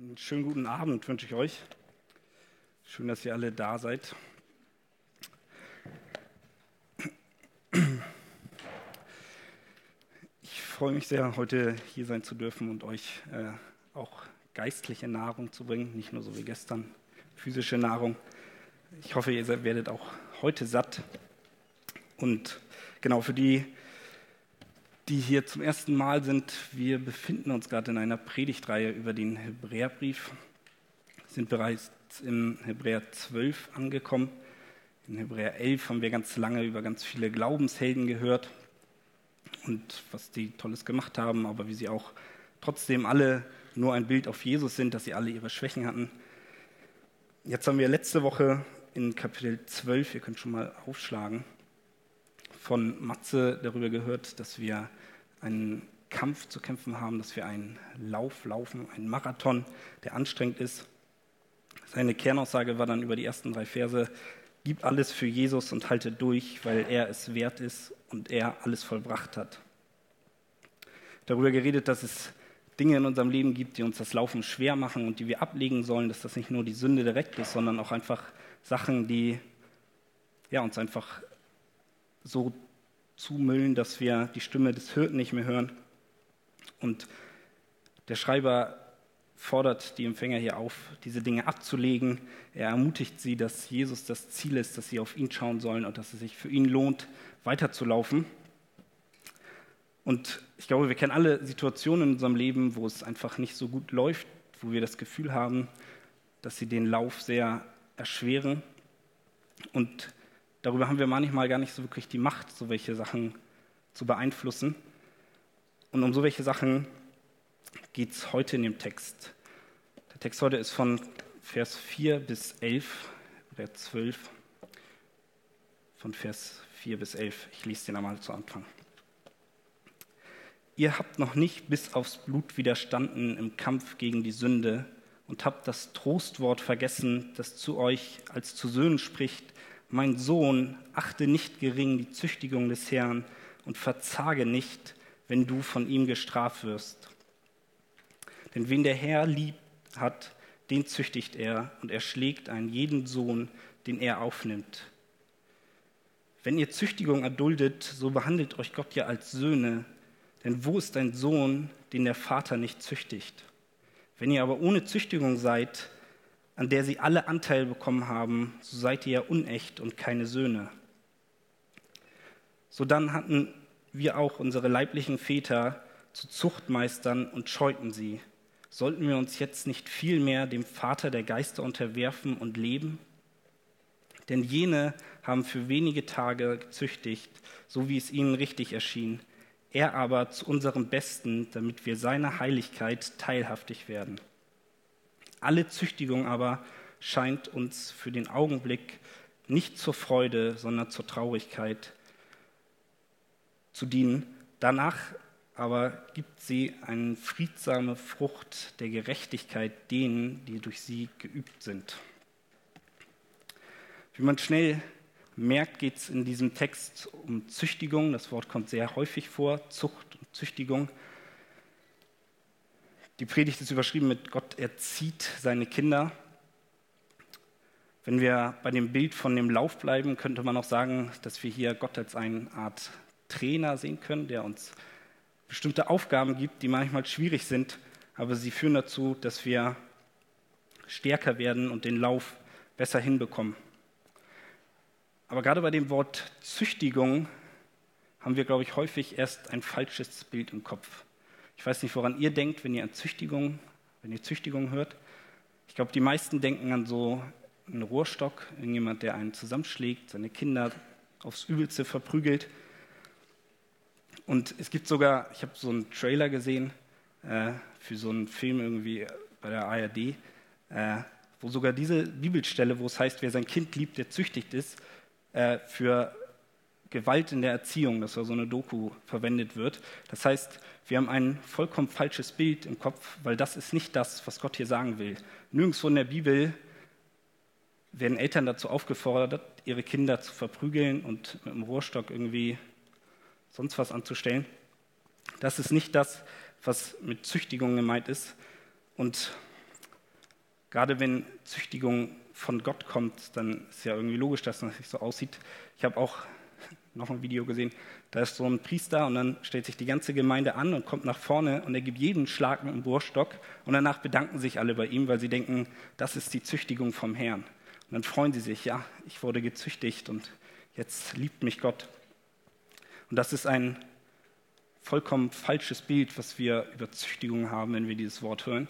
Einen schönen guten Abend wünsche ich euch. Schön, dass ihr alle da seid. Ich freue mich sehr, heute hier sein zu dürfen und euch äh, auch geistliche Nahrung zu bringen, nicht nur so wie gestern physische Nahrung. Ich hoffe, ihr werdet auch heute satt. Und genau für die, die hier zum ersten Mal sind, wir befinden uns gerade in einer Predigtreihe über den Hebräerbrief, sind bereits im Hebräer 12 angekommen. In Hebräer 11 haben wir ganz lange über ganz viele Glaubenshelden gehört und was die Tolles gemacht haben, aber wie sie auch trotzdem alle nur ein Bild auf Jesus sind, dass sie alle ihre Schwächen hatten. Jetzt haben wir letzte Woche in Kapitel 12, ihr könnt schon mal aufschlagen, von Matze darüber gehört, dass wir einen Kampf zu kämpfen haben, dass wir einen Lauf laufen, einen Marathon, der anstrengend ist. Seine Kernaussage war dann über die ersten drei Verse, gib alles für Jesus und halte durch, weil er es wert ist und er alles vollbracht hat. Darüber geredet, dass es Dinge in unserem Leben gibt, die uns das Laufen schwer machen und die wir ablegen sollen, dass das nicht nur die Sünde direkt ist, sondern auch einfach Sachen, die ja, uns einfach so zumüllen, dass wir die Stimme des Hirten nicht mehr hören. Und der Schreiber fordert die Empfänger hier auf, diese Dinge abzulegen. Er ermutigt sie, dass Jesus das Ziel ist, dass sie auf ihn schauen sollen und dass es sich für ihn lohnt, weiterzulaufen. Und ich glaube, wir kennen alle Situationen in unserem Leben, wo es einfach nicht so gut läuft, wo wir das Gefühl haben, dass sie den Lauf sehr erschweren. Und Darüber haben wir manchmal gar nicht so wirklich die Macht, so welche Sachen zu beeinflussen. Und um so welche Sachen geht es heute in dem Text. Der Text heute ist von Vers 4 bis 11, oder 12, von Vers 4 bis 11. Ich lese den einmal zu Anfang. Ihr habt noch nicht bis aufs Blut widerstanden im Kampf gegen die Sünde und habt das Trostwort vergessen, das zu euch als zu Söhnen spricht, mein Sohn, achte nicht gering die Züchtigung des Herrn und verzage nicht, wenn du von ihm gestraft wirst. Denn wen der Herr lieb hat, den züchtigt er und er schlägt einen jeden Sohn, den er aufnimmt. Wenn ihr Züchtigung erduldet, so behandelt euch Gott ja als Söhne, denn wo ist ein Sohn, den der Vater nicht züchtigt? Wenn ihr aber ohne Züchtigung seid, an der sie alle Anteil bekommen haben, so seid ihr ja unecht und keine Söhne. So dann hatten wir auch unsere leiblichen Väter zu Zuchtmeistern und scheuten sie. Sollten wir uns jetzt nicht vielmehr dem Vater der Geister unterwerfen und leben? Denn jene haben für wenige Tage gezüchtigt, so wie es ihnen richtig erschien, er aber zu unserem Besten, damit wir seiner Heiligkeit teilhaftig werden. Alle Züchtigung aber scheint uns für den Augenblick nicht zur Freude, sondern zur Traurigkeit zu dienen. Danach aber gibt sie eine friedsame Frucht der Gerechtigkeit denen, die durch sie geübt sind. Wie man schnell merkt, geht es in diesem Text um Züchtigung. Das Wort kommt sehr häufig vor, Zucht und Züchtigung. Die Predigt ist überschrieben mit Gott erzieht seine Kinder. Wenn wir bei dem Bild von dem Lauf bleiben, könnte man auch sagen, dass wir hier Gott als eine Art Trainer sehen können, der uns bestimmte Aufgaben gibt, die manchmal schwierig sind, aber sie führen dazu, dass wir stärker werden und den Lauf besser hinbekommen. Aber gerade bei dem Wort Züchtigung haben wir, glaube ich, häufig erst ein falsches Bild im Kopf. Ich weiß nicht, woran ihr denkt, wenn ihr an Züchtigung, wenn ihr Züchtigung hört. Ich glaube, die meisten denken an so einen Rohrstock, irgendjemand, der einen zusammenschlägt, seine Kinder aufs Übelste verprügelt. Und es gibt sogar, ich habe so einen Trailer gesehen äh, für so einen Film irgendwie bei der ARD, äh, wo sogar diese Bibelstelle, wo es heißt, wer sein Kind liebt, der züchtigt ist, äh, für Gewalt in der Erziehung, das war so eine Doku, verwendet wird. Das heißt, wir haben ein vollkommen falsches Bild im Kopf, weil das ist nicht das, was Gott hier sagen will. Nirgendwo in der Bibel werden Eltern dazu aufgefordert, ihre Kinder zu verprügeln und mit dem Rohrstock irgendwie sonst was anzustellen. Das ist nicht das, was mit Züchtigung gemeint ist. Und gerade wenn Züchtigung von Gott kommt, dann ist ja irgendwie logisch, dass das nicht so aussieht. Ich habe auch noch ein Video gesehen, da ist so ein Priester und dann stellt sich die ganze Gemeinde an und kommt nach vorne und er gibt jeden Schlag mit dem Bohrstock und danach bedanken sich alle bei ihm, weil sie denken, das ist die Züchtigung vom Herrn. Und dann freuen sie sich, ja, ich wurde gezüchtigt und jetzt liebt mich Gott. Und das ist ein vollkommen falsches Bild, was wir über Züchtigung haben, wenn wir dieses Wort hören.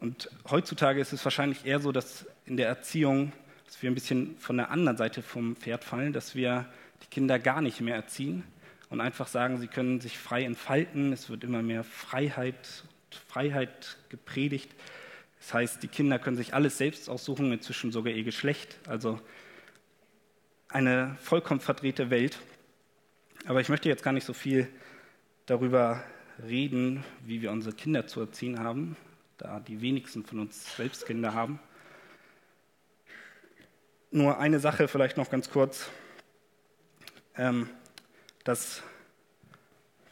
Und heutzutage ist es wahrscheinlich eher so, dass in der Erziehung, dass wir ein bisschen von der anderen Seite vom Pferd fallen, dass wir die Kinder gar nicht mehr erziehen und einfach sagen, sie können sich frei entfalten. Es wird immer mehr Freiheit, Freiheit gepredigt. Das heißt, die Kinder können sich alles selbst aussuchen, inzwischen sogar ihr Geschlecht. Also eine vollkommen verdrehte Welt. Aber ich möchte jetzt gar nicht so viel darüber reden, wie wir unsere Kinder zu erziehen haben, da die wenigsten von uns selbst Kinder haben. Nur eine Sache vielleicht noch ganz kurz, dass,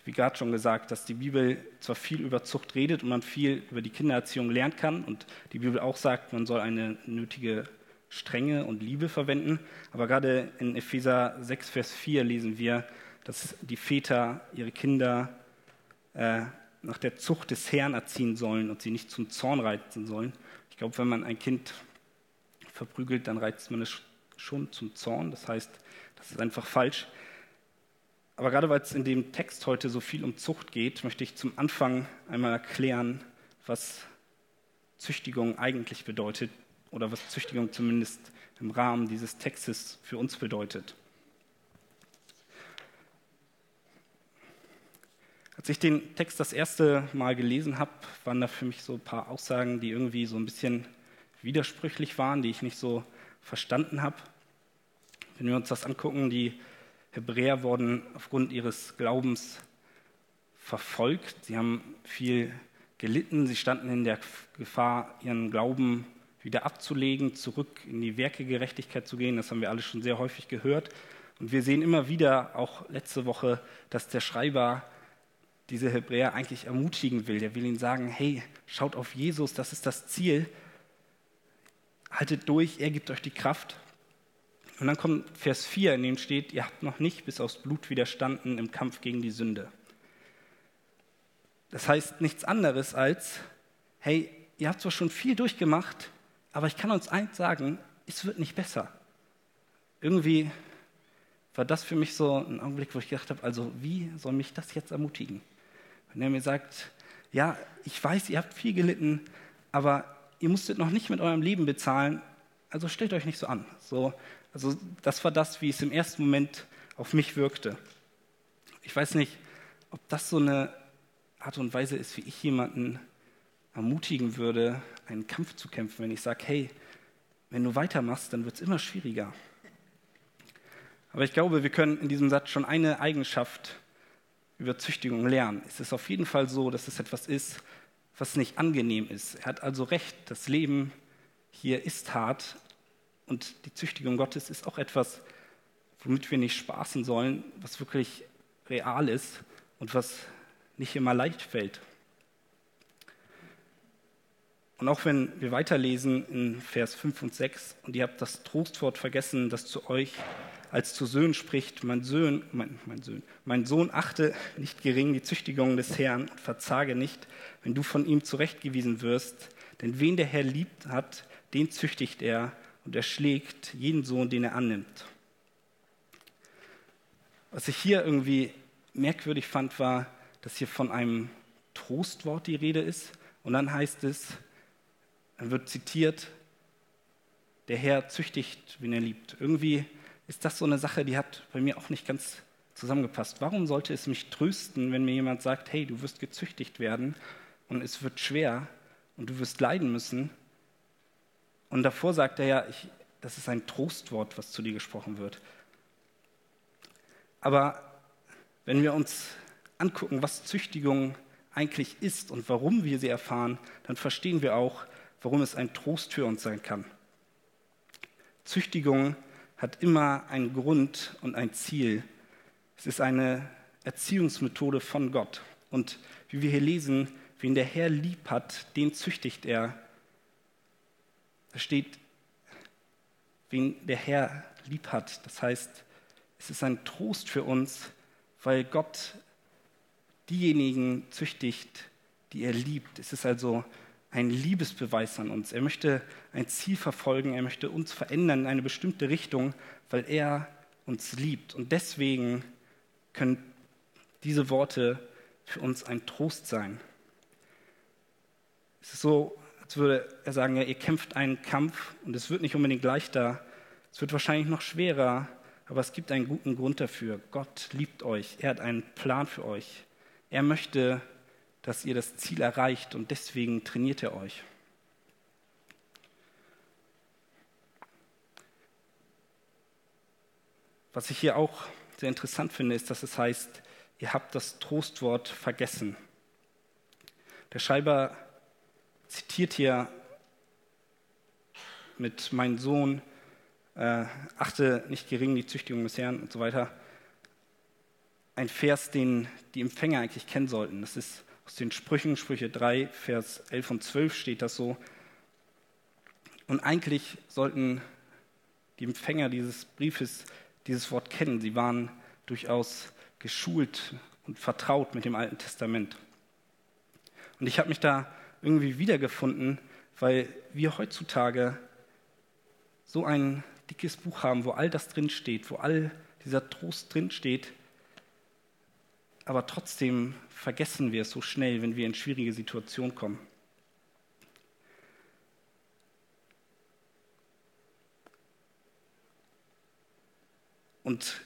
wie gerade schon gesagt, dass die Bibel zwar viel über Zucht redet und man viel über die Kindererziehung lernen kann und die Bibel auch sagt, man soll eine nötige Strenge und Liebe verwenden, aber gerade in Epheser 6, Vers 4 lesen wir, dass die Väter ihre Kinder äh, nach der Zucht des Herrn erziehen sollen und sie nicht zum Zorn reizen sollen. Ich glaube, wenn man ein Kind verprügelt, dann reizt man es schon zum Zorn. Das heißt, das ist einfach falsch. Aber gerade weil es in dem Text heute so viel um Zucht geht, möchte ich zum Anfang einmal erklären, was Züchtigung eigentlich bedeutet oder was Züchtigung zumindest im Rahmen dieses Textes für uns bedeutet. Als ich den Text das erste Mal gelesen habe, waren da für mich so ein paar Aussagen, die irgendwie so ein bisschen widersprüchlich waren, die ich nicht so verstanden habe. Wenn wir uns das angucken, die Hebräer wurden aufgrund ihres Glaubens verfolgt. Sie haben viel gelitten. Sie standen in der Gefahr, ihren Glauben wieder abzulegen, zurück in die Werkegerechtigkeit zu gehen. Das haben wir alle schon sehr häufig gehört. Und wir sehen immer wieder, auch letzte Woche, dass der Schreiber diese Hebräer eigentlich ermutigen will. Der will ihnen sagen, hey, schaut auf Jesus, das ist das Ziel. Haltet durch, er gibt euch die Kraft. Und dann kommt Vers 4, in dem steht, ihr habt noch nicht bis aufs Blut widerstanden im Kampf gegen die Sünde. Das heißt nichts anderes als, hey, ihr habt zwar schon viel durchgemacht, aber ich kann uns eins sagen, es wird nicht besser. Irgendwie war das für mich so ein Augenblick, wo ich gedacht habe, also wie soll mich das jetzt ermutigen? Wenn er mir sagt, ja, ich weiß, ihr habt viel gelitten, aber ihr musstet noch nicht mit eurem Leben bezahlen, also stellt euch nicht so an. So, also das war das, wie es im ersten Moment auf mich wirkte. Ich weiß nicht, ob das so eine Art und Weise ist, wie ich jemanden ermutigen würde, einen Kampf zu kämpfen, wenn ich sage, hey, wenn du weitermachst, dann wird es immer schwieriger. Aber ich glaube, wir können in diesem Satz schon eine Eigenschaft über Züchtigung lernen. Es ist auf jeden Fall so, dass es etwas ist, was nicht angenehm ist. Er hat also recht, das Leben hier ist hart und die Züchtigung Gottes ist auch etwas, womit wir nicht spaßen sollen, was wirklich real ist und was nicht immer leicht fällt. Und auch wenn wir weiterlesen in Vers 5 und 6 und ihr habt das Trostwort vergessen, das zu euch als zu Söhnen spricht, mein Sohn, mein, mein, Sohn, mein Sohn achte nicht gering die Züchtigung des Herrn und verzage nicht, wenn du von ihm zurechtgewiesen wirst. Denn wen der Herr liebt hat, den züchtigt er und er schlägt jeden Sohn, den er annimmt. Was ich hier irgendwie merkwürdig fand, war, dass hier von einem Trostwort die Rede ist. Und dann heißt es, dann wird zitiert, der Herr züchtigt, wen er liebt. Irgendwie ist das so eine Sache, die hat bei mir auch nicht ganz zusammengepasst. Warum sollte es mich trösten, wenn mir jemand sagt, hey, du wirst gezüchtigt werden und es wird schwer und du wirst leiden müssen? Und davor sagt er ja, ich, das ist ein Trostwort, was zu dir gesprochen wird. Aber wenn wir uns angucken, was Züchtigung eigentlich ist und warum wir sie erfahren, dann verstehen wir auch, warum es ein Trost für uns sein kann. Züchtigung hat immer einen Grund und ein Ziel. Es ist eine Erziehungsmethode von Gott. Und wie wir hier lesen, wen der Herr lieb hat, den züchtigt er. Da steht, wen der Herr lieb hat. Das heißt, es ist ein Trost für uns, weil Gott diejenigen züchtigt, die er liebt. Es ist also ein Liebesbeweis an uns. Er möchte ein Ziel verfolgen, er möchte uns verändern in eine bestimmte Richtung, weil er uns liebt. Und deswegen können diese Worte für uns ein Trost sein. Es ist so, als würde er sagen, ja, ihr kämpft einen Kampf und es wird nicht unbedingt leichter, es wird wahrscheinlich noch schwerer, aber es gibt einen guten Grund dafür. Gott liebt euch, er hat einen Plan für euch. Er möchte, dass ihr das Ziel erreicht und deswegen trainiert er euch. Was ich hier auch sehr interessant finde, ist, dass es heißt, ihr habt das Trostwort vergessen. Der Schreiber zitiert hier mit meinem Sohn, äh, achte nicht gering die Züchtigung des Herrn und so weiter. Ein Vers, den die Empfänger eigentlich kennen sollten. Das ist aus den Sprüchen, Sprüche 3, Vers 11 und 12 steht das so. Und eigentlich sollten die Empfänger dieses Briefes dieses Wort kennen. Sie waren durchaus geschult und vertraut mit dem Alten Testament. Und ich habe mich da irgendwie wiedergefunden, weil wir heutzutage so ein dickes Buch haben, wo all das drinsteht, wo all dieser Trost drinsteht, aber trotzdem vergessen wir es so schnell, wenn wir in schwierige Situationen kommen. Und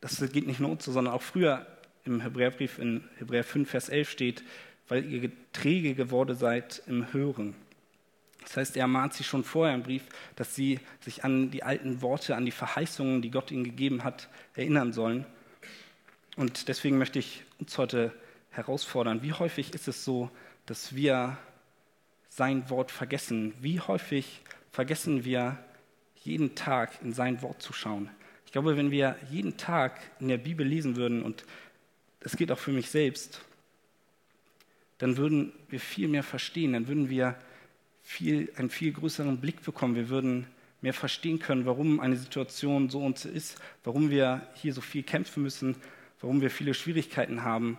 das geht nicht nur uns so, sondern auch früher im Hebräerbrief in Hebräer 5, Vers 11 steht, weil ihr träge geworden seid im Hören. Das heißt, er mahnt sie schon vorher im Brief, dass sie sich an die alten Worte, an die Verheißungen, die Gott ihnen gegeben hat, erinnern sollen. Und deswegen möchte ich uns heute herausfordern, wie häufig ist es so, dass wir sein Wort vergessen? Wie häufig vergessen wir jeden Tag in sein Wort zu schauen? Ich glaube, wenn wir jeden Tag in der Bibel lesen würden, und das geht auch für mich selbst, dann würden wir viel mehr verstehen, dann würden wir viel, einen viel größeren Blick bekommen. Wir würden mehr verstehen können, warum eine Situation so und so ist, warum wir hier so viel kämpfen müssen, warum wir viele Schwierigkeiten haben.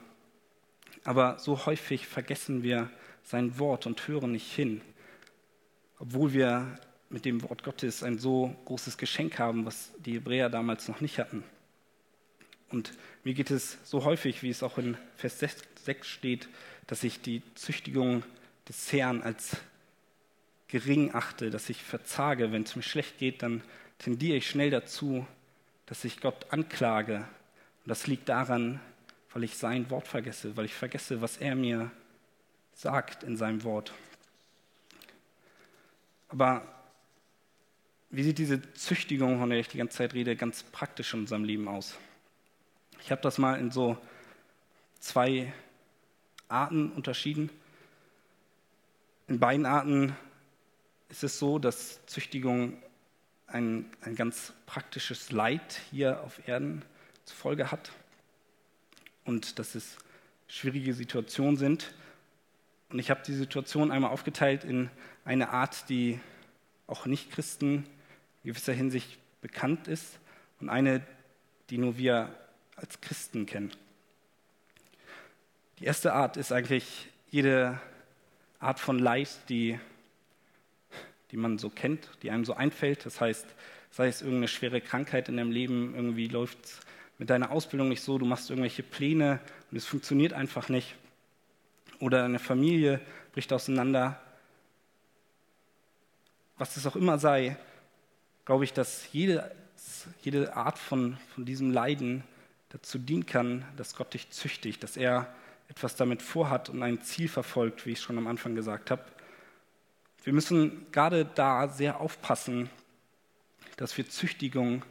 Aber so häufig vergessen wir sein Wort und hören nicht hin, obwohl wir mit dem Wort Gottes ein so großes Geschenk haben, was die Hebräer damals noch nicht hatten. Und mir geht es so häufig, wie es auch in Vers 6 steht, dass ich die Züchtigung des Herrn als gering achte, dass ich verzage. Wenn es mir schlecht geht, dann tendiere ich schnell dazu, dass ich Gott anklage. Und das liegt daran, weil ich sein Wort vergesse, weil ich vergesse, was er mir sagt in seinem Wort. Aber wie sieht diese Züchtigung, von der ich die ganze Zeit rede, ganz praktisch in unserem Leben aus? Ich habe das mal in so zwei Arten unterschieden. In beiden Arten ist es so, dass Züchtigung ein, ein ganz praktisches Leid hier auf Erden zur Folge hat und dass es schwierige Situationen sind. Und ich habe die Situation einmal aufgeteilt in eine Art, die auch Nicht-Christen in gewisser Hinsicht bekannt ist und eine, die nur wir als Christen kennen. Die erste Art ist eigentlich jede Art von Leid, die die man so kennt, die einem so einfällt. Das heißt, sei es irgendeine schwere Krankheit in deinem Leben, irgendwie läuft es mit deiner Ausbildung nicht so, du machst irgendwelche Pläne und es funktioniert einfach nicht. Oder eine Familie bricht auseinander. Was es auch immer sei, glaube ich, dass jede, jede Art von, von diesem Leiden dazu dienen kann, dass Gott dich züchtigt, dass er etwas damit vorhat und ein Ziel verfolgt, wie ich schon am Anfang gesagt habe. Wir müssen gerade da sehr aufpassen, dass wir Züchtigung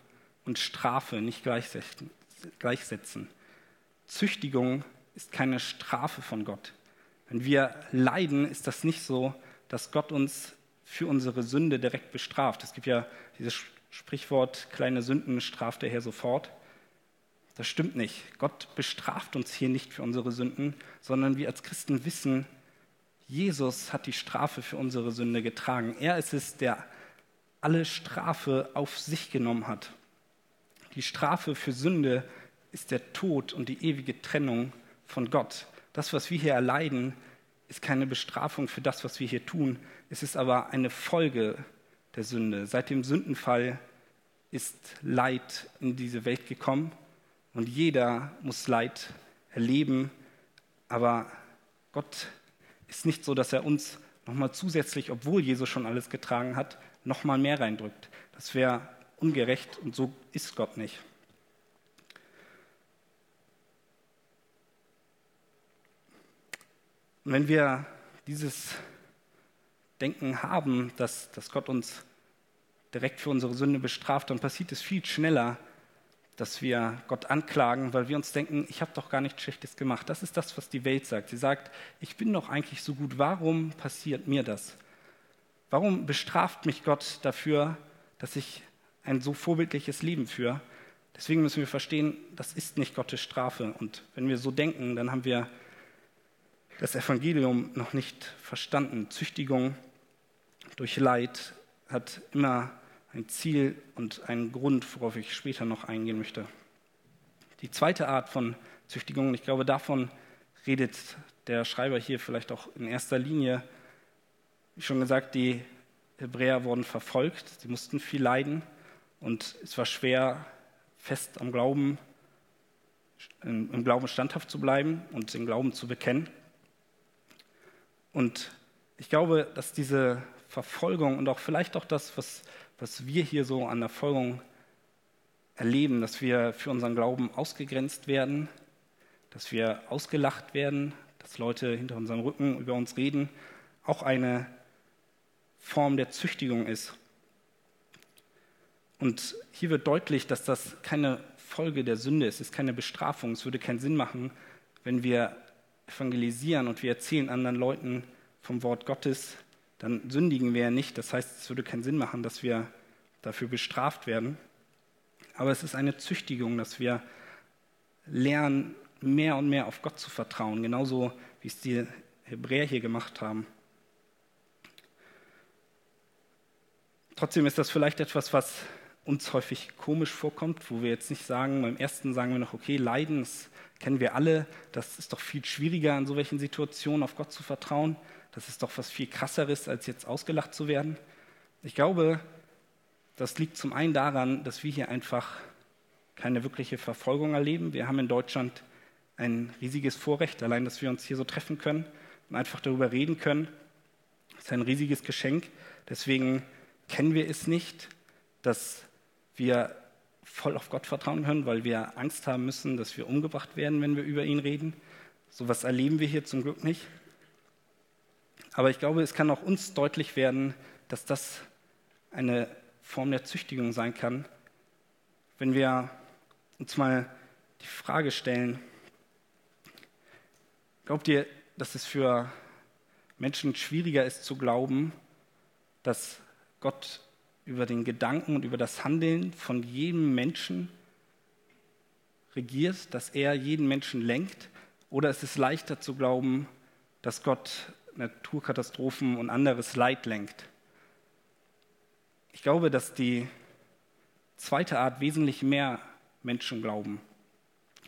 und Strafe nicht gleichsetzen. Züchtigung ist keine Strafe von Gott. Wenn wir leiden, ist das nicht so, dass Gott uns für unsere Sünde direkt bestraft. Es gibt ja dieses Sprichwort, kleine Sünden straft der Herr sofort. Das stimmt nicht. Gott bestraft uns hier nicht für unsere Sünden, sondern wir als Christen wissen, Jesus hat die Strafe für unsere Sünde getragen. Er ist es, der alle Strafe auf sich genommen hat. Die Strafe für Sünde ist der Tod und die ewige Trennung von Gott. Das, was wir hier erleiden, ist keine Bestrafung für das, was wir hier tun. Es ist aber eine Folge der Sünde. Seit dem Sündenfall ist Leid in diese Welt gekommen und jeder muss Leid erleben. Aber Gott ist nicht so, dass er uns nochmal zusätzlich, obwohl Jesus schon alles getragen hat, nochmal mehr reindrückt. Das wäre ungerecht und so ist Gott nicht. Und wenn wir dieses Denken haben, dass, dass Gott uns direkt für unsere Sünde bestraft, dann passiert es viel schneller, dass wir Gott anklagen, weil wir uns denken, ich habe doch gar nichts Schlechtes gemacht. Das ist das, was die Welt sagt. Sie sagt, ich bin doch eigentlich so gut, warum passiert mir das? Warum bestraft mich Gott dafür, dass ich ein so vorbildliches Leben führe? Deswegen müssen wir verstehen, das ist nicht Gottes Strafe. Und wenn wir so denken, dann haben wir das Evangelium noch nicht verstanden. Züchtigung durch Leid hat immer ein Ziel und einen Grund, worauf ich später noch eingehen möchte. Die zweite Art von Züchtigung, ich glaube, davon redet der Schreiber hier vielleicht auch in erster Linie. Wie schon gesagt, die Hebräer wurden verfolgt, sie mussten viel leiden und es war schwer, fest am Glauben, im Glauben standhaft zu bleiben und den Glauben zu bekennen. Und ich glaube, dass diese Verfolgung und auch vielleicht auch das, was was wir hier so an der Folgung erleben, dass wir für unseren Glauben ausgegrenzt werden, dass wir ausgelacht werden, dass Leute hinter unserem Rücken über uns reden, auch eine Form der Züchtigung ist. Und hier wird deutlich, dass das keine Folge der Sünde ist, es ist keine Bestrafung. Es würde keinen Sinn machen, wenn wir evangelisieren und wir erzählen anderen Leuten vom Wort Gottes, dann sündigen wir ja nicht. Das heißt, es würde keinen Sinn machen, dass wir dafür bestraft werden. Aber es ist eine Züchtigung, dass wir lernen, mehr und mehr auf Gott zu vertrauen, genauso wie es die Hebräer hier gemacht haben. Trotzdem ist das vielleicht etwas, was uns häufig komisch vorkommt, wo wir jetzt nicht sagen, beim ersten sagen wir noch, okay, Leiden, das kennen wir alle, das ist doch viel schwieriger in so welchen Situationen auf Gott zu vertrauen. Das ist doch was viel krasseres, als jetzt ausgelacht zu werden. Ich glaube, das liegt zum einen daran, dass wir hier einfach keine wirkliche Verfolgung erleben. Wir haben in Deutschland ein riesiges Vorrecht, allein, dass wir uns hier so treffen können und einfach darüber reden können. Das ist ein riesiges Geschenk. Deswegen kennen wir es nicht, dass wir voll auf Gott vertrauen können, weil wir Angst haben müssen, dass wir umgebracht werden, wenn wir über ihn reden. So etwas erleben wir hier zum Glück nicht. Aber ich glaube, es kann auch uns deutlich werden, dass das eine Form der Züchtigung sein kann, wenn wir uns mal die Frage stellen, glaubt ihr, dass es für Menschen schwieriger ist zu glauben, dass Gott über den Gedanken und über das Handeln von jedem Menschen regiert, dass er jeden Menschen lenkt? Oder ist es leichter zu glauben, dass Gott Naturkatastrophen und anderes Leid lenkt. Ich glaube, dass die zweite Art wesentlich mehr Menschen glauben.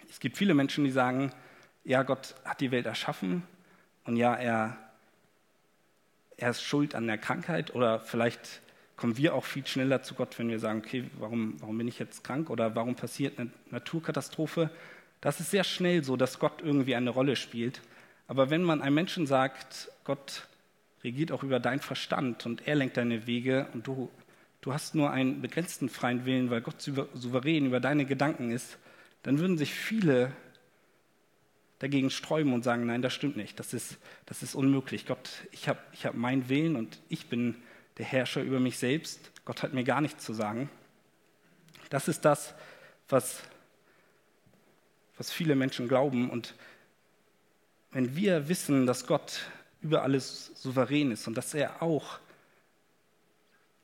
Es gibt viele Menschen, die sagen, ja, Gott hat die Welt erschaffen und ja, er, er ist schuld an der Krankheit oder vielleicht kommen wir auch viel schneller zu Gott, wenn wir sagen, okay, warum, warum bin ich jetzt krank oder warum passiert eine Naturkatastrophe? Das ist sehr schnell so, dass Gott irgendwie eine Rolle spielt. Aber wenn man einem Menschen sagt, Gott regiert auch über deinen Verstand und er lenkt deine Wege und du, du hast nur einen begrenzten freien Willen, weil Gott souverän über deine Gedanken ist, dann würden sich viele dagegen sträuben und sagen, nein, das stimmt nicht, das ist, das ist unmöglich. Gott, ich habe ich hab meinen Willen und ich bin der Herrscher über mich selbst. Gott hat mir gar nichts zu sagen. Das ist das, was, was viele Menschen glauben und wenn wir wissen, dass Gott über alles souverän ist und dass er auch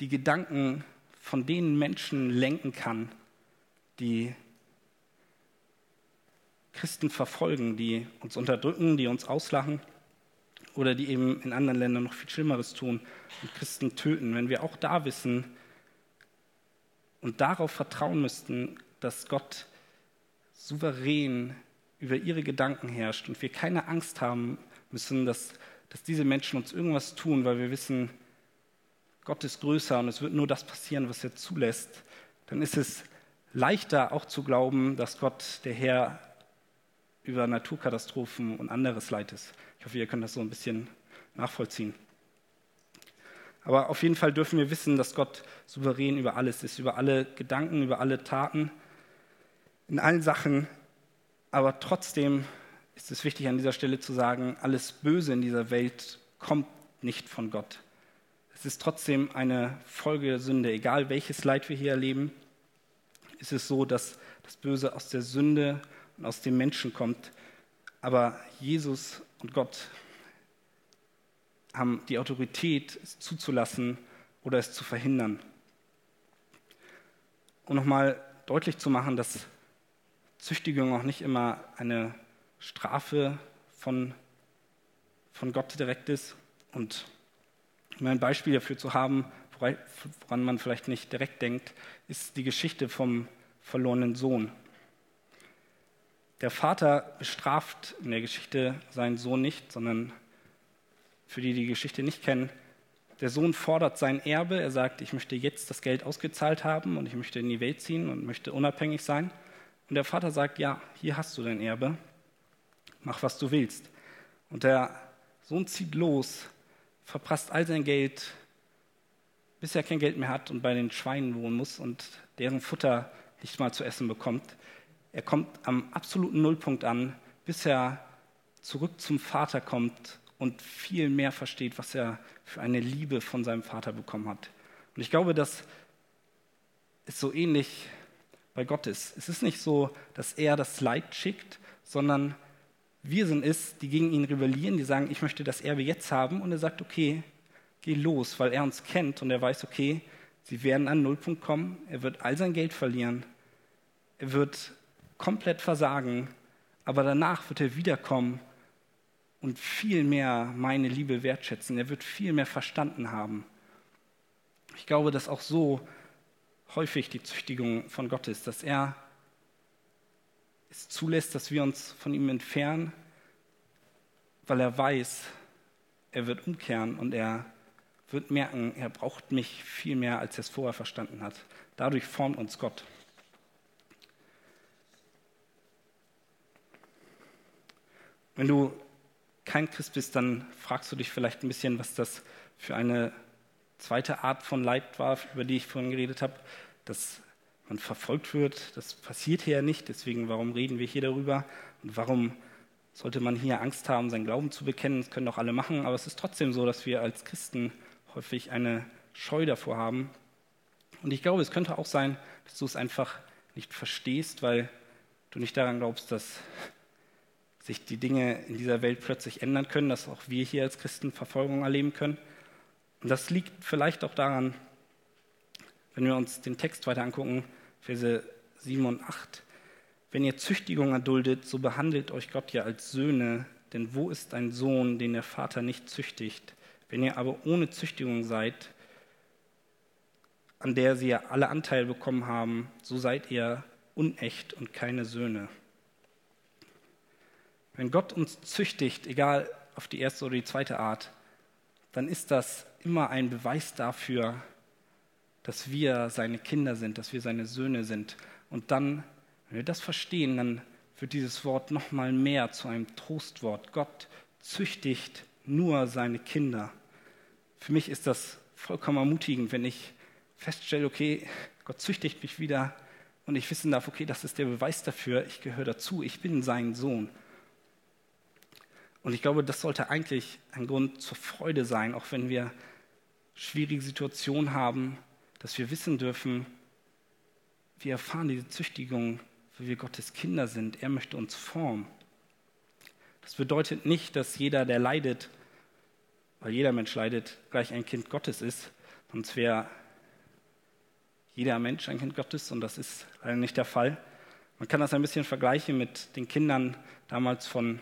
die Gedanken von den Menschen lenken kann, die Christen verfolgen, die uns unterdrücken, die uns auslachen, oder die eben in anderen Ländern noch viel Schlimmeres tun und Christen töten, wenn wir auch da wissen und darauf vertrauen müssten, dass Gott souverän über ihre Gedanken herrscht und wir keine Angst haben müssen, dass, dass diese Menschen uns irgendwas tun, weil wir wissen, Gott ist größer und es wird nur das passieren, was er zulässt, dann ist es leichter auch zu glauben, dass Gott, der Herr, über Naturkatastrophen und anderes Leid ist. Ich hoffe, ihr könnt das so ein bisschen nachvollziehen. Aber auf jeden Fall dürfen wir wissen, dass Gott souverän über alles ist, über alle Gedanken, über alle Taten, in allen Sachen. Aber trotzdem ist es wichtig an dieser Stelle zu sagen, alles Böse in dieser Welt kommt nicht von Gott. Es ist trotzdem eine Folge der Sünde. Egal welches Leid wir hier erleben, ist es so, dass das Böse aus der Sünde und aus dem Menschen kommt. Aber Jesus und Gott haben die Autorität, es zuzulassen oder es zu verhindern. Um nochmal deutlich zu machen, dass Züchtigung auch nicht immer eine Strafe von, von Gott direkt ist. Und um ein Beispiel dafür zu haben, woran man vielleicht nicht direkt denkt, ist die Geschichte vom verlorenen Sohn. Der Vater bestraft in der Geschichte seinen Sohn nicht, sondern für die, die die Geschichte nicht kennen, der Sohn fordert sein Erbe. Er sagt, ich möchte jetzt das Geld ausgezahlt haben und ich möchte in die Welt ziehen und möchte unabhängig sein. Und der Vater sagt, ja, hier hast du dein Erbe, mach was du willst. Und der Sohn zieht los, verprasst all sein Geld, bis er kein Geld mehr hat und bei den Schweinen wohnen muss und deren Futter nicht mal zu essen bekommt. Er kommt am absoluten Nullpunkt an, bis er zurück zum Vater kommt und viel mehr versteht, was er für eine Liebe von seinem Vater bekommen hat. Und ich glaube, dass es so ähnlich bei Gott ist. Es ist nicht so, dass er das Leid schickt, sondern wir sind es, die gegen ihn rebellieren, die sagen, ich möchte das Erbe jetzt haben. Und er sagt, okay, geh los, weil er uns kennt und er weiß, okay, sie werden an Nullpunkt kommen, er wird all sein Geld verlieren, er wird komplett versagen, aber danach wird er wiederkommen und viel mehr meine Liebe wertschätzen. Er wird viel mehr verstanden haben. Ich glaube, dass auch so häufig die Züchtigung von Gott ist, dass er es zulässt, dass wir uns von ihm entfernen, weil er weiß, er wird umkehren und er wird merken, er braucht mich viel mehr, als er es vorher verstanden hat. Dadurch formt uns Gott. Wenn du kein Christ bist, dann fragst du dich vielleicht ein bisschen, was das für eine zweite Art von Leid war, über die ich vorhin geredet habe, dass man verfolgt wird. Das passiert hier ja nicht, deswegen warum reden wir hier darüber und warum sollte man hier Angst haben, seinen Glauben zu bekennen? Das können doch alle machen, aber es ist trotzdem so, dass wir als Christen häufig eine Scheu davor haben. Und ich glaube, es könnte auch sein, dass du es einfach nicht verstehst, weil du nicht daran glaubst, dass sich die Dinge in dieser Welt plötzlich ändern können, dass auch wir hier als Christen Verfolgung erleben können. Und das liegt vielleicht auch daran, wenn wir uns den Text weiter angucken, Verse 7 und 8. Wenn ihr Züchtigung erduldet, so behandelt euch Gott ja als Söhne, denn wo ist ein Sohn, den der Vater nicht züchtigt? Wenn ihr aber ohne Züchtigung seid, an der sie ja alle Anteil bekommen haben, so seid ihr unecht und keine Söhne. Wenn Gott uns züchtigt, egal auf die erste oder die zweite Art, dann ist das immer ein Beweis dafür, dass wir seine Kinder sind, dass wir seine Söhne sind. Und dann, wenn wir das verstehen, dann wird dieses Wort noch mal mehr zu einem Trostwort. Gott züchtigt nur seine Kinder. Für mich ist das vollkommen ermutigend, wenn ich feststelle, okay, Gott züchtigt mich wieder und ich wissen darf, okay, das ist der Beweis dafür, ich gehöre dazu, ich bin sein Sohn. Und ich glaube, das sollte eigentlich ein Grund zur Freude sein, auch wenn wir schwierige Situationen haben, dass wir wissen dürfen, wir erfahren diese Züchtigung, weil wir Gottes Kinder sind. Er möchte uns formen. Das bedeutet nicht, dass jeder, der leidet, weil jeder Mensch leidet, gleich ein Kind Gottes ist. Sonst wäre jeder Mensch ein Kind Gottes und das ist leider nicht der Fall. Man kann das ein bisschen vergleichen mit den Kindern damals von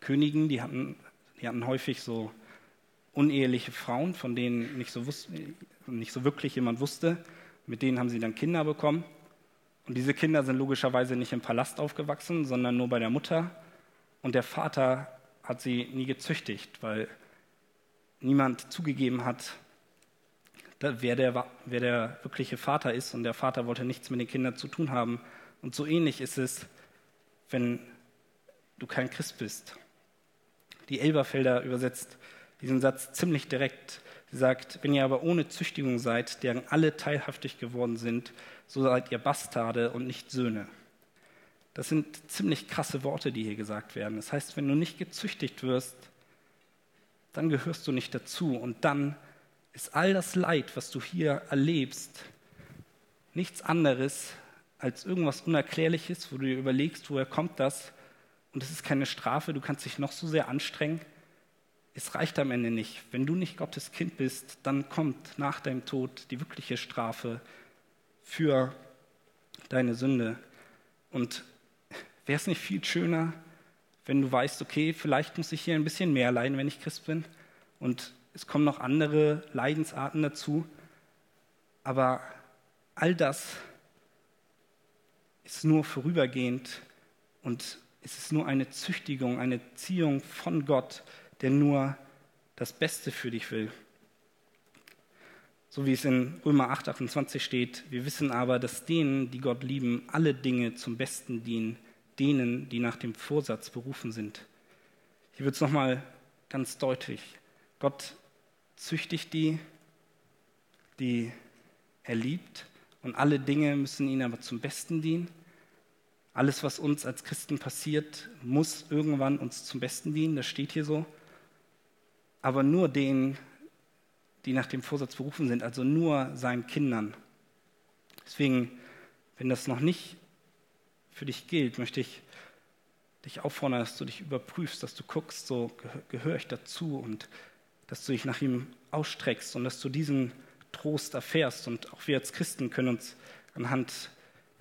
Königen, die hatten die hatten häufig so uneheliche Frauen, von denen nicht so, wussten, nicht so wirklich jemand wusste. Mit denen haben sie dann Kinder bekommen. Und diese Kinder sind logischerweise nicht im Palast aufgewachsen, sondern nur bei der Mutter. Und der Vater hat sie nie gezüchtigt, weil niemand zugegeben hat, wer der, wer der wirkliche Vater ist. Und der Vater wollte nichts mit den Kindern zu tun haben. Und so ähnlich ist es, wenn du kein Christ bist. Die Elberfelder übersetzt diesen Satz ziemlich direkt. Sie sagt, wenn ihr aber ohne Züchtigung seid, deren alle teilhaftig geworden sind, so seid ihr Bastarde und nicht Söhne. Das sind ziemlich krasse Worte, die hier gesagt werden. Das heißt, wenn du nicht gezüchtigt wirst, dann gehörst du nicht dazu. Und dann ist all das Leid, was du hier erlebst, nichts anderes als irgendwas Unerklärliches, wo du dir überlegst, woher kommt das? Und es ist keine Strafe, du kannst dich noch so sehr anstrengen. Es reicht am Ende nicht. Wenn du nicht Gottes Kind bist, dann kommt nach deinem Tod die wirkliche Strafe für deine Sünde. Und wäre es nicht viel schöner, wenn du weißt, okay, vielleicht muss ich hier ein bisschen mehr leiden, wenn ich Christ bin. Und es kommen noch andere Leidensarten dazu. Aber all das ist nur vorübergehend und es ist nur eine Züchtigung, eine Ziehung von Gott, der nur das Beste für dich will. So wie es in Römer 8, 28 steht, wir wissen aber, dass denen, die Gott lieben, alle Dinge zum Besten dienen, denen, die nach dem Vorsatz berufen sind. Hier wird es nochmal ganz deutlich. Gott züchtigt die, die er liebt, und alle Dinge müssen ihnen aber zum Besten dienen. Alles, was uns als Christen passiert, muss irgendwann uns zum Besten dienen, das steht hier so. Aber nur denen, die nach dem Vorsatz berufen sind, also nur seinen Kindern. Deswegen, wenn das noch nicht für dich gilt, möchte ich dich auffordern, dass du dich überprüfst, dass du guckst, so gehöre ich dazu und dass du dich nach ihm ausstreckst und dass du diesen Trost erfährst. Und auch wir als Christen können uns anhand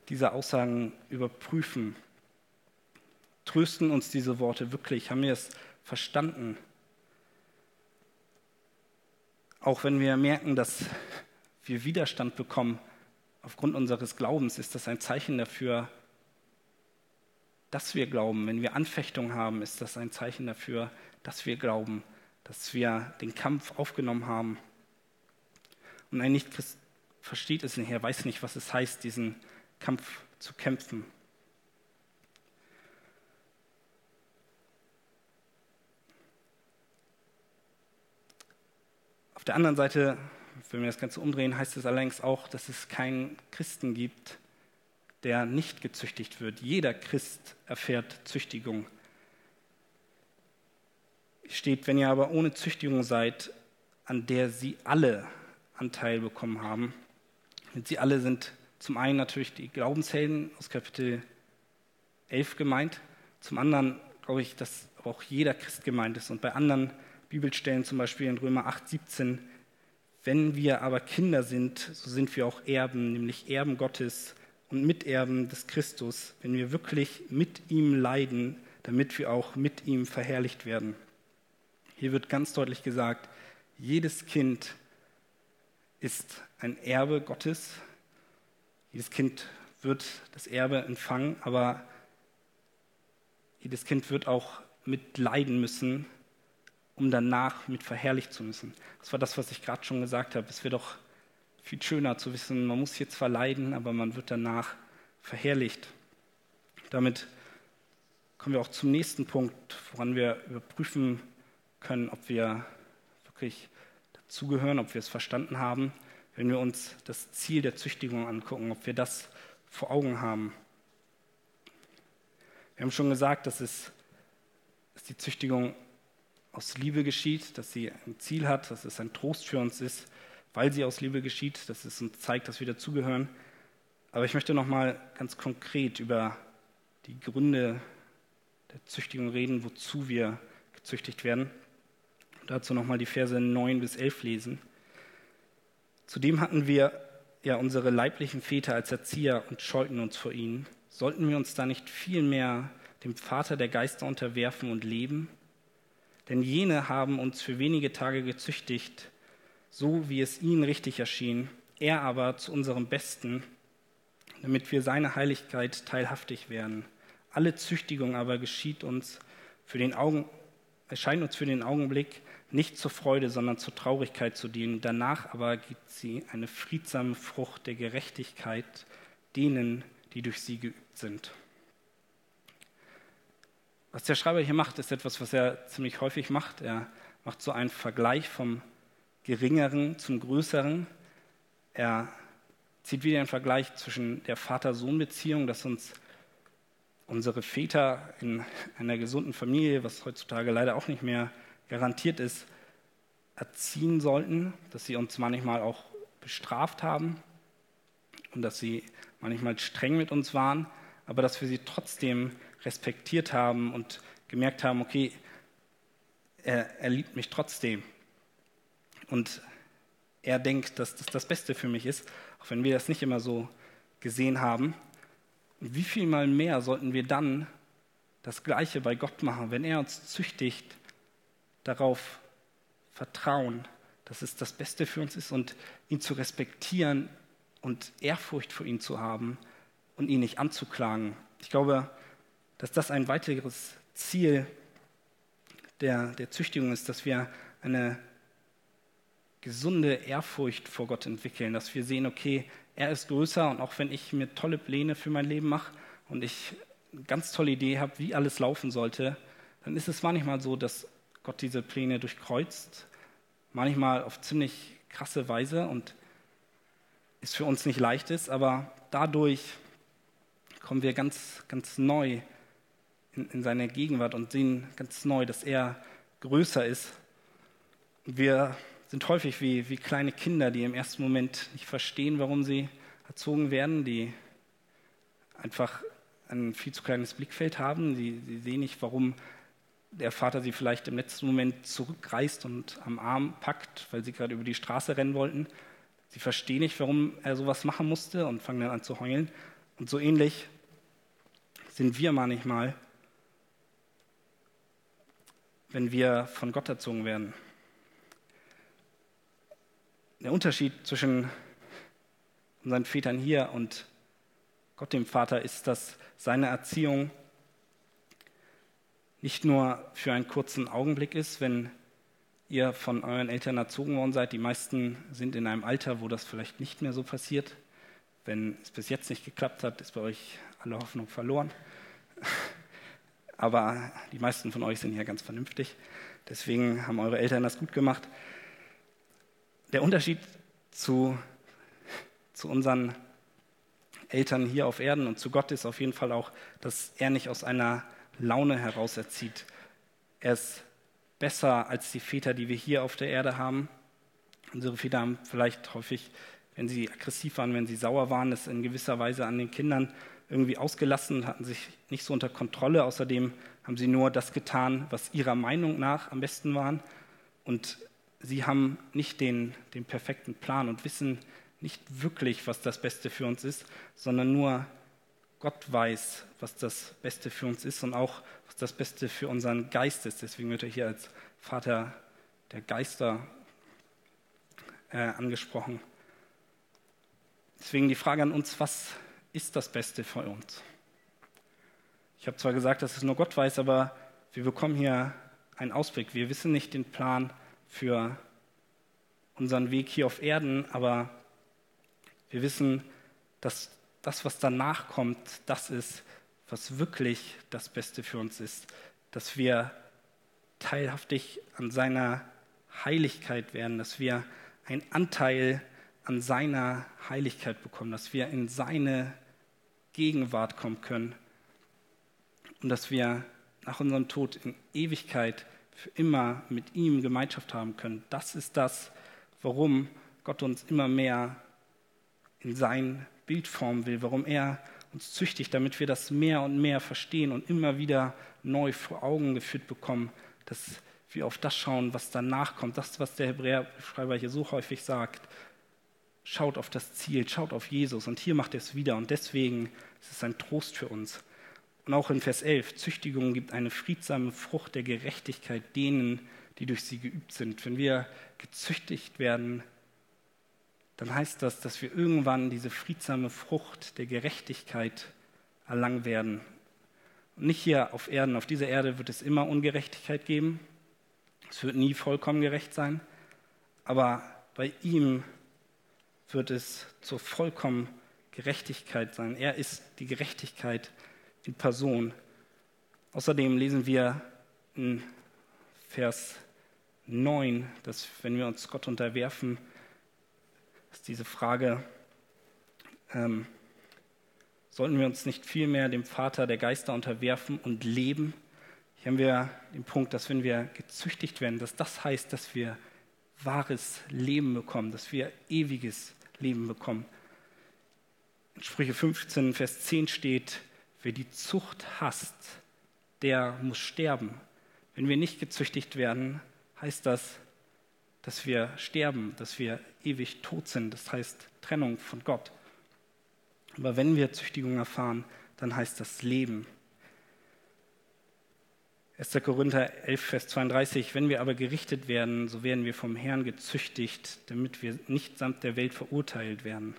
dieser Aussagen überprüfen. Trösten uns diese Worte wirklich? Haben wir es verstanden? Auch wenn wir merken, dass wir Widerstand bekommen aufgrund unseres Glaubens, ist das ein Zeichen dafür, dass wir glauben. Wenn wir Anfechtung haben, ist das ein Zeichen dafür, dass wir glauben, dass wir den Kampf aufgenommen haben. Und ein Nichtchrist versteht es nicht, er weiß nicht, was es heißt, diesen Kampf zu kämpfen. Der anderen Seite, wenn wir das Ganze umdrehen, heißt es allerdings auch, dass es keinen Christen gibt, der nicht gezüchtigt wird. Jeder Christ erfährt Züchtigung. Steht, wenn ihr aber ohne Züchtigung seid, an der sie alle Anteil bekommen haben. Und sie alle sind zum einen natürlich die Glaubenshelden aus Kapitel 11 gemeint, zum anderen glaube ich, dass auch jeder Christ gemeint ist. Und bei anderen Bibelstellen, zum Beispiel in Römer 8, 17, wenn wir aber Kinder sind, so sind wir auch Erben, nämlich Erben Gottes und Miterben des Christus, wenn wir wirklich mit ihm leiden, damit wir auch mit ihm verherrlicht werden. Hier wird ganz deutlich gesagt, jedes Kind ist ein Erbe Gottes. Jedes Kind wird das Erbe empfangen, aber jedes Kind wird auch mit leiden müssen, um danach mit verherrlicht zu müssen. Das war das, was ich gerade schon gesagt habe. Es wird doch viel schöner zu wissen, man muss jetzt zwar leiden, aber man wird danach verherrlicht. Damit kommen wir auch zum nächsten Punkt, woran wir überprüfen können, ob wir wirklich dazugehören, ob wir es verstanden haben, wenn wir uns das Ziel der Züchtigung angucken, ob wir das vor Augen haben. Wir haben schon gesagt, dass, es, dass die Züchtigung aus Liebe geschieht, dass sie ein Ziel hat, dass es ein Trost für uns ist, weil sie aus Liebe geschieht, dass es uns zeigt, dass wir dazugehören. Aber ich möchte noch mal ganz konkret über die Gründe der Züchtigung reden, wozu wir gezüchtigt werden. Dazu nochmal die Verse 9 bis 11 lesen. Zudem hatten wir ja unsere leiblichen Väter als Erzieher und scheuten uns vor ihnen. Sollten wir uns da nicht vielmehr dem Vater der Geister unterwerfen und leben? Denn jene haben uns für wenige Tage gezüchtigt, so wie es ihnen richtig erschien, er aber zu unserem Besten, damit wir seine Heiligkeit teilhaftig werden. Alle Züchtigung aber geschieht uns für den Augen, erscheint uns für den Augenblick nicht zur Freude, sondern zur Traurigkeit zu dienen. Danach aber gibt sie eine friedsame Frucht der Gerechtigkeit denen, die durch sie geübt sind. Was der Schreiber hier macht, ist etwas, was er ziemlich häufig macht. Er macht so einen Vergleich vom Geringeren zum Größeren. Er zieht wieder einen Vergleich zwischen der Vater-Sohn-Beziehung, dass uns unsere Väter in einer gesunden Familie, was heutzutage leider auch nicht mehr garantiert ist, erziehen sollten, dass sie uns manchmal auch bestraft haben und dass sie manchmal streng mit uns waren, aber dass wir sie trotzdem respektiert haben und gemerkt haben, okay, er, er liebt mich trotzdem. Und er denkt, dass das das Beste für mich ist, auch wenn wir das nicht immer so gesehen haben. Wie viel mal mehr sollten wir dann das Gleiche bei Gott machen, wenn er uns züchtigt, darauf vertrauen, dass es das Beste für uns ist und ihn zu respektieren und Ehrfurcht vor ihm zu haben und ihn nicht anzuklagen. Ich glaube, dass das ein weiteres Ziel der, der Züchtigung ist, dass wir eine gesunde Ehrfurcht vor Gott entwickeln, dass wir sehen, okay, er ist größer und auch wenn ich mir tolle Pläne für mein Leben mache und ich eine ganz tolle Idee habe, wie alles laufen sollte, dann ist es manchmal so, dass Gott diese Pläne durchkreuzt, manchmal auf ziemlich krasse Weise und es für uns nicht leicht ist, aber dadurch kommen wir ganz, ganz neu in, in seine Gegenwart und sehen ganz neu, dass er größer ist. Wir sind häufig wie, wie kleine Kinder, die im ersten Moment nicht verstehen, warum sie erzogen werden, die einfach ein viel zu kleines Blickfeld haben. Sie, sie sehen nicht, warum der Vater sie vielleicht im letzten Moment zurückreißt und am Arm packt, weil sie gerade über die Straße rennen wollten. Sie verstehen nicht, warum er sowas machen musste und fangen dann an zu heulen. Und so ähnlich sind wir manchmal, wenn wir von Gott erzogen werden. Der Unterschied zwischen unseren Vätern hier und Gott dem Vater ist, dass seine Erziehung nicht nur für einen kurzen Augenblick ist, wenn ihr von euren Eltern erzogen worden seid. Die meisten sind in einem Alter, wo das vielleicht nicht mehr so passiert. Wenn es bis jetzt nicht geklappt hat, ist bei euch alle Hoffnung verloren. Aber die meisten von euch sind hier ganz vernünftig. Deswegen haben eure Eltern das gut gemacht. Der Unterschied zu, zu unseren Eltern hier auf Erden und zu Gott ist auf jeden Fall auch, dass er nicht aus einer Laune heraus erzieht. Er ist besser als die Väter, die wir hier auf der Erde haben. Unsere Väter haben vielleicht häufig, wenn sie aggressiv waren, wenn sie sauer waren, das in gewisser Weise an den Kindern irgendwie ausgelassen, hatten sich nicht so unter Kontrolle. Außerdem haben sie nur das getan, was ihrer Meinung nach am besten war. Und sie haben nicht den, den perfekten Plan und wissen nicht wirklich, was das Beste für uns ist, sondern nur Gott weiß, was das Beste für uns ist und auch, was das Beste für unseren Geist ist. Deswegen wird er hier als Vater der Geister äh, angesprochen. Deswegen die Frage an uns, was ist das Beste für uns? Ich habe zwar gesagt, dass es nur Gott weiß, aber wir bekommen hier einen Ausblick. Wir wissen nicht den Plan für unseren Weg hier auf Erden, aber wir wissen, dass das, was danach kommt, das ist, was wirklich das Beste für uns ist. Dass wir teilhaftig an seiner Heiligkeit werden, dass wir einen Anteil an seiner Heiligkeit bekommen, dass wir in seine Gegenwart kommen können und dass wir nach unserem Tod in Ewigkeit für immer mit ihm Gemeinschaft haben können. Das ist das, warum Gott uns immer mehr in sein Bildform will, warum er uns züchtigt, damit wir das mehr und mehr verstehen und immer wieder neu vor Augen geführt bekommen, dass wir auf das schauen, was danach kommt. Das, was der Hebräerschreiber hier so häufig sagt. Schaut auf das Ziel, schaut auf Jesus. Und hier macht er es wieder. Und deswegen ist es ein Trost für uns. Und auch in Vers 11, Züchtigung gibt eine friedsame Frucht der Gerechtigkeit denen, die durch sie geübt sind. Wenn wir gezüchtigt werden, dann heißt das, dass wir irgendwann diese friedsame Frucht der Gerechtigkeit erlangen werden. Und nicht hier auf Erden. Auf dieser Erde wird es immer Ungerechtigkeit geben. Es wird nie vollkommen gerecht sein. Aber bei ihm wird es zur vollkommen Gerechtigkeit sein. Er ist die Gerechtigkeit in Person. Außerdem lesen wir in Vers 9, dass wenn wir uns Gott unterwerfen, ist diese Frage, ähm, sollten wir uns nicht vielmehr dem Vater der Geister unterwerfen und leben? Hier haben wir den Punkt, dass wenn wir gezüchtigt werden, dass das heißt, dass wir wahres Leben bekommen, dass wir ewiges Leben bekommen. In Sprüche 15, Vers 10 steht, wer die Zucht hasst, der muss sterben. Wenn wir nicht gezüchtigt werden, heißt das, dass wir sterben, dass wir ewig tot sind. Das heißt Trennung von Gott. Aber wenn wir Züchtigung erfahren, dann heißt das Leben. 1. Korinther 11, Vers 32, wenn wir aber gerichtet werden, so werden wir vom Herrn gezüchtigt, damit wir nicht samt der Welt verurteilt werden.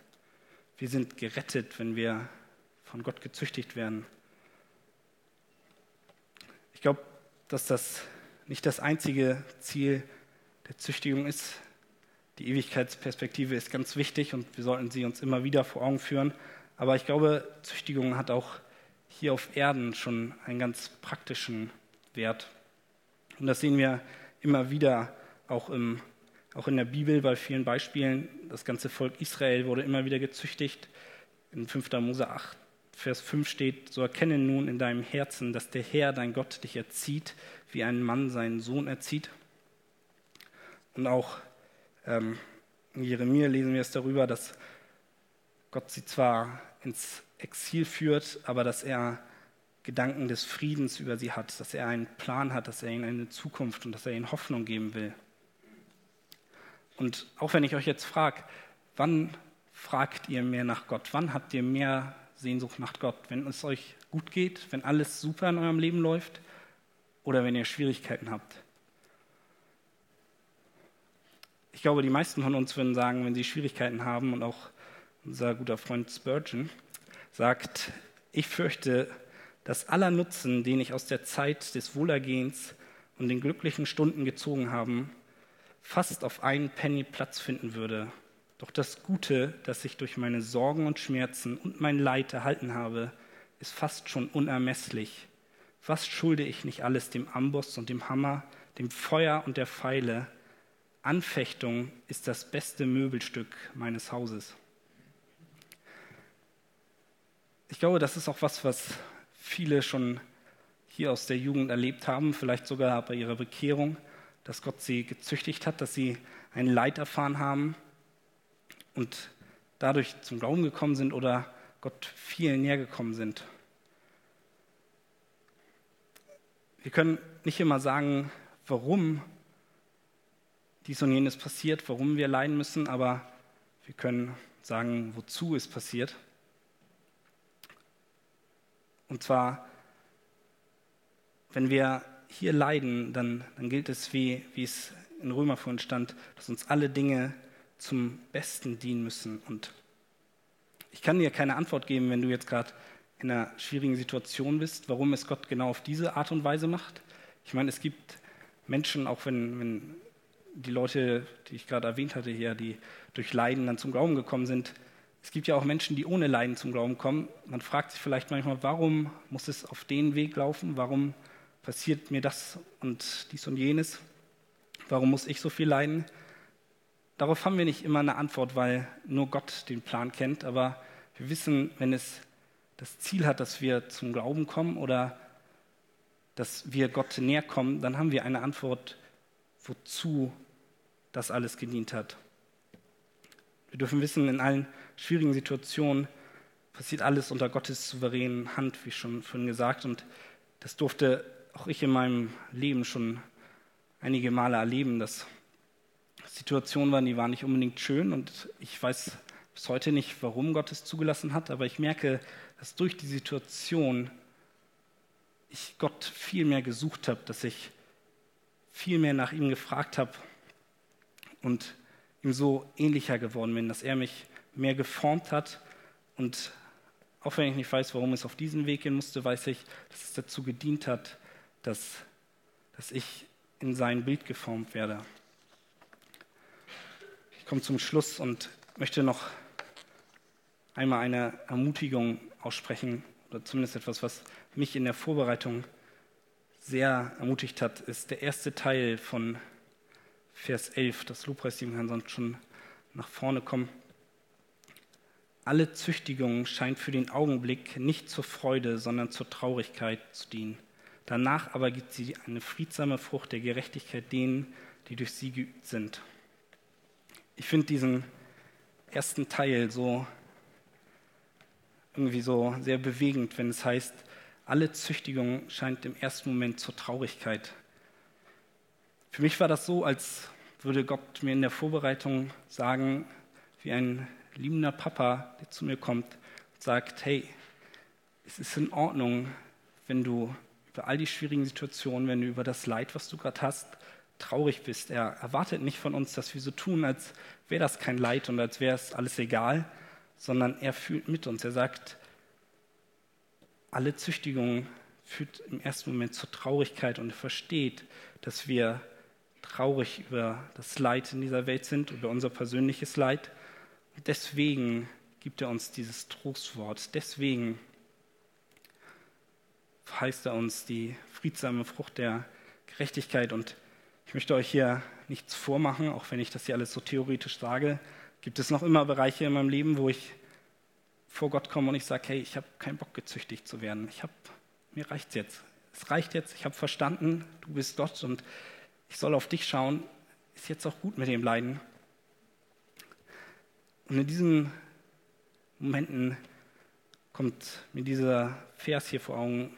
Wir sind gerettet, wenn wir von Gott gezüchtigt werden. Ich glaube, dass das nicht das einzige Ziel der Züchtigung ist. Die Ewigkeitsperspektive ist ganz wichtig und wir sollten sie uns immer wieder vor Augen führen. Aber ich glaube, Züchtigung hat auch hier auf Erden schon einen ganz praktischen Wert. Und das sehen wir immer wieder auch, im, auch in der Bibel bei vielen Beispielen. Das ganze Volk Israel wurde immer wieder gezüchtigt. In 5. Mose 8, Vers 5 steht, so erkenne nun in deinem Herzen, dass der Herr, dein Gott, dich erzieht, wie ein Mann seinen Sohn erzieht. Und auch ähm, in Jeremia lesen wir es darüber, dass Gott sie zwar ins Exil führt, aber dass er Gedanken des Friedens über sie hat, dass er einen Plan hat, dass er ihnen eine Zukunft und dass er ihnen Hoffnung geben will. Und auch wenn ich euch jetzt frage, wann fragt ihr mehr nach Gott? Wann habt ihr mehr Sehnsucht nach Gott? Wenn es euch gut geht, wenn alles super in eurem Leben läuft oder wenn ihr Schwierigkeiten habt? Ich glaube, die meisten von uns würden sagen, wenn sie Schwierigkeiten haben und auch unser guter Freund Spurgeon sagt, ich fürchte, dass aller Nutzen, den ich aus der Zeit des Wohlergehens und den glücklichen Stunden gezogen habe, fast auf einen Penny Platz finden würde. Doch das Gute, das ich durch meine Sorgen und Schmerzen und mein Leid erhalten habe, ist fast schon unermesslich. Was schulde ich nicht alles dem Amboss und dem Hammer, dem Feuer und der Pfeile? Anfechtung ist das beste Möbelstück meines Hauses. Ich glaube, das ist auch was, was viele schon hier aus der Jugend erlebt haben, vielleicht sogar bei ihrer Bekehrung, dass Gott sie gezüchtigt hat, dass sie ein Leid erfahren haben und dadurch zum Glauben gekommen sind oder Gott viel näher gekommen sind. Wir können nicht immer sagen, warum dies und jenes passiert, warum wir leiden müssen, aber wir können sagen, wozu es passiert. Und zwar, wenn wir hier leiden, dann, dann gilt es, wie, wie es in Römer vorhin stand, dass uns alle Dinge zum Besten dienen müssen. Und ich kann dir keine Antwort geben, wenn du jetzt gerade in einer schwierigen Situation bist, warum es Gott genau auf diese Art und Weise macht. Ich meine, es gibt Menschen, auch wenn, wenn die Leute, die ich gerade erwähnt hatte hier, die durch Leiden dann zum Glauben gekommen sind, es gibt ja auch Menschen, die ohne Leiden zum Glauben kommen. Man fragt sich vielleicht manchmal, warum muss es auf den Weg laufen? Warum passiert mir das und dies und jenes? Warum muss ich so viel leiden? Darauf haben wir nicht immer eine Antwort, weil nur Gott den Plan kennt. Aber wir wissen, wenn es das Ziel hat, dass wir zum Glauben kommen oder dass wir Gott näher kommen, dann haben wir eine Antwort, wozu das alles gedient hat. Wir dürfen wissen, in allen schwierigen Situationen passiert alles unter Gottes souveränen Hand, wie schon vorhin gesagt. Und das durfte auch ich in meinem Leben schon einige Male erleben, dass Situationen waren, die waren nicht unbedingt schön. Und ich weiß bis heute nicht, warum Gott es zugelassen hat, aber ich merke, dass durch die Situation ich Gott viel mehr gesucht habe, dass ich viel mehr nach ihm gefragt habe und ihm so ähnlicher geworden bin, dass er mich mehr geformt hat. Und auch wenn ich nicht weiß, warum es auf diesen Weg gehen musste, weiß ich, dass es dazu gedient hat, dass, dass ich in sein Bild geformt werde. Ich komme zum Schluss und möchte noch einmal eine Ermutigung aussprechen, oder zumindest etwas, was mich in der Vorbereitung sehr ermutigt hat, ist der erste Teil von Vers 11. Das Lobpreisteam kann sonst schon nach vorne kommen. Alle Züchtigung scheint für den Augenblick nicht zur Freude, sondern zur Traurigkeit zu dienen. Danach aber gibt sie eine friedsame Frucht der Gerechtigkeit denen, die durch sie geübt sind. Ich finde diesen ersten Teil so irgendwie so sehr bewegend, wenn es heißt, alle Züchtigung scheint im ersten Moment zur Traurigkeit. Für mich war das so, als würde Gott mir in der Vorbereitung sagen, wie ein liebender Papa, der zu mir kommt und sagt, hey, es ist in Ordnung, wenn du über all die schwierigen Situationen, wenn du über das Leid, was du gerade hast, traurig bist. Er erwartet nicht von uns, dass wir so tun, als wäre das kein Leid und als wäre es alles egal, sondern er fühlt mit uns. Er sagt, alle Züchtigung führt im ersten Moment zur Traurigkeit und er versteht, dass wir traurig über das Leid in dieser Welt sind, über unser persönliches Leid. Und deswegen gibt er uns dieses Trostwort. Deswegen verheißt er uns die friedsame Frucht der Gerechtigkeit. Und ich möchte euch hier nichts vormachen, auch wenn ich das hier alles so theoretisch sage gibt es noch immer Bereiche in meinem Leben, wo ich vor Gott komme und ich sage, hey, ich habe keinen Bock gezüchtigt zu werden. Ich habe, mir reicht's jetzt. Es reicht jetzt. Ich habe verstanden, du bist Gott und ich soll auf dich schauen. Ist jetzt auch gut mit dem Leiden. Und in diesen Momenten kommt mir dieser Vers hier vor Augen,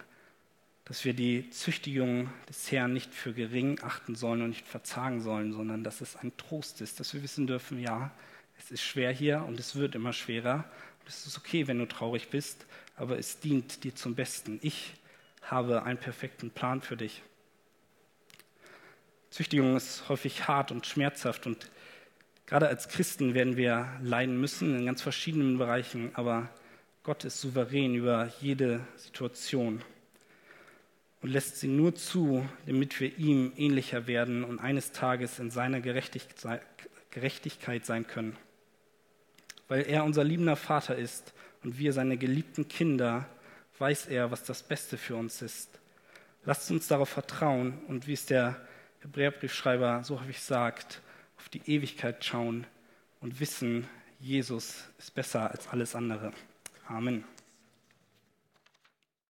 dass wir die Züchtigung des Herrn nicht für gering achten sollen und nicht verzagen sollen, sondern dass es ein Trost ist, dass wir wissen dürfen, ja, es ist schwer hier und es wird immer schwerer. Es ist okay, wenn du traurig bist, aber es dient dir zum Besten. Ich habe einen perfekten Plan für dich. Züchtigung ist häufig hart und schmerzhaft und gerade als Christen werden wir leiden müssen in ganz verschiedenen Bereichen, aber Gott ist souverän über jede Situation und lässt sie nur zu, damit wir ihm ähnlicher werden und eines Tages in seiner Gerechtigkeit sein können weil er unser liebender Vater ist und wir seine geliebten Kinder, weiß er, was das Beste für uns ist. Lasst uns darauf vertrauen und wie es der Hebräerbriefschreiber so häufig sagt, auf die Ewigkeit schauen und wissen, Jesus ist besser als alles andere. Amen.